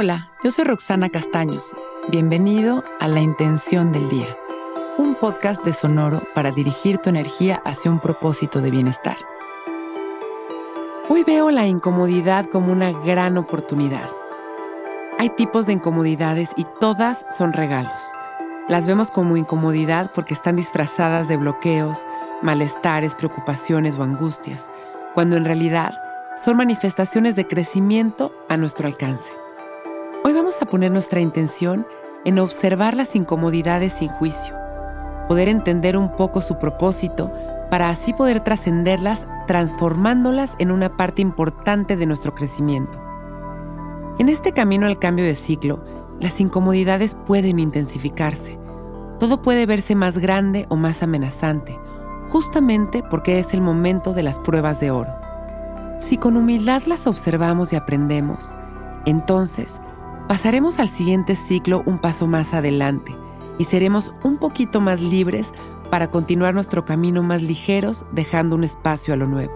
Hola, yo soy Roxana Castaños. Bienvenido a La Intención del Día, un podcast de Sonoro para dirigir tu energía hacia un propósito de bienestar. Hoy veo la incomodidad como una gran oportunidad. Hay tipos de incomodidades y todas son regalos. Las vemos como incomodidad porque están disfrazadas de bloqueos, malestares, preocupaciones o angustias, cuando en realidad son manifestaciones de crecimiento a nuestro alcance. A poner nuestra intención en observar las incomodidades sin juicio, poder entender un poco su propósito para así poder trascenderlas transformándolas en una parte importante de nuestro crecimiento. En este camino al cambio de ciclo, las incomodidades pueden intensificarse. Todo puede verse más grande o más amenazante, justamente porque es el momento de las pruebas de oro. Si con humildad las observamos y aprendemos, entonces pasaremos al siguiente ciclo un paso más adelante y seremos un poquito más libres para continuar nuestro camino más ligeros dejando un espacio a lo nuevo.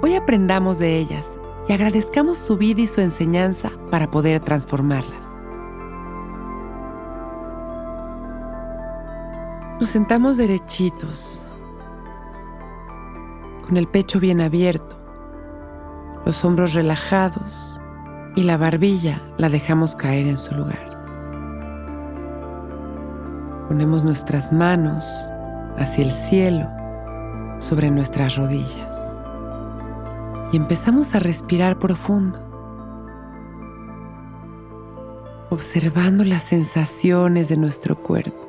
Hoy aprendamos de ellas y agradezcamos su vida y su enseñanza para poder transformarlas. Nos sentamos derechitos, con el pecho bien abierto, los hombros relajados y la barbilla la dejamos caer en su lugar. Ponemos nuestras manos hacia el cielo sobre nuestras rodillas y empezamos a respirar profundo, observando las sensaciones de nuestro cuerpo,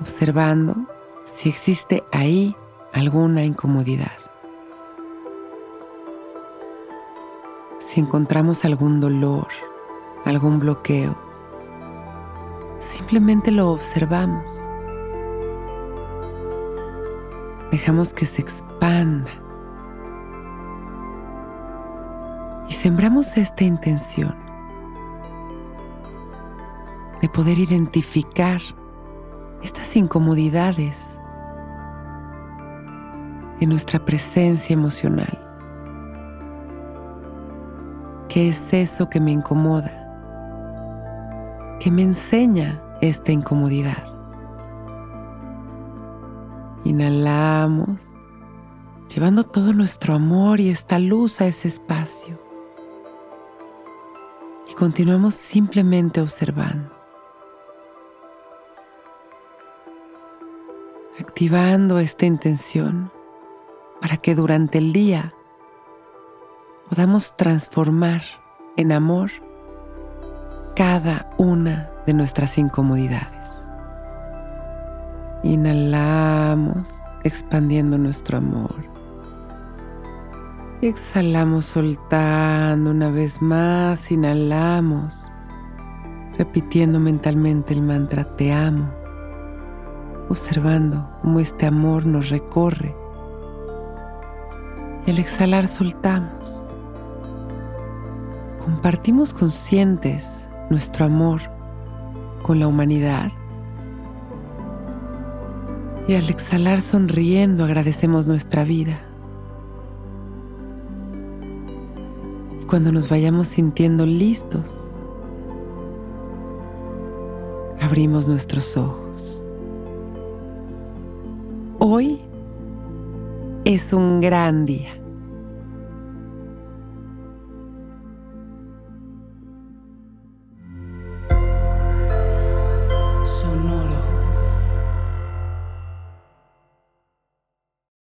observando si existe ahí alguna incomodidad. Si encontramos algún dolor, algún bloqueo, simplemente lo observamos. Dejamos que se expanda. Y sembramos esta intención de poder identificar estas incomodidades en nuestra presencia emocional. ¿Qué es eso que me incomoda? ¿Qué me enseña esta incomodidad? Inhalamos, llevando todo nuestro amor y esta luz a ese espacio. Y continuamos simplemente observando. Activando esta intención para que durante el día podamos transformar en amor cada una de nuestras incomodidades. Inhalamos expandiendo nuestro amor. Exhalamos soltando una vez más. Inhalamos repitiendo mentalmente el mantra te amo, observando cómo este amor nos recorre. Y al exhalar soltamos compartimos conscientes nuestro amor con la humanidad. Y al exhalar sonriendo agradecemos nuestra vida. Y cuando nos vayamos sintiendo listos, abrimos nuestros ojos. Hoy es un gran día.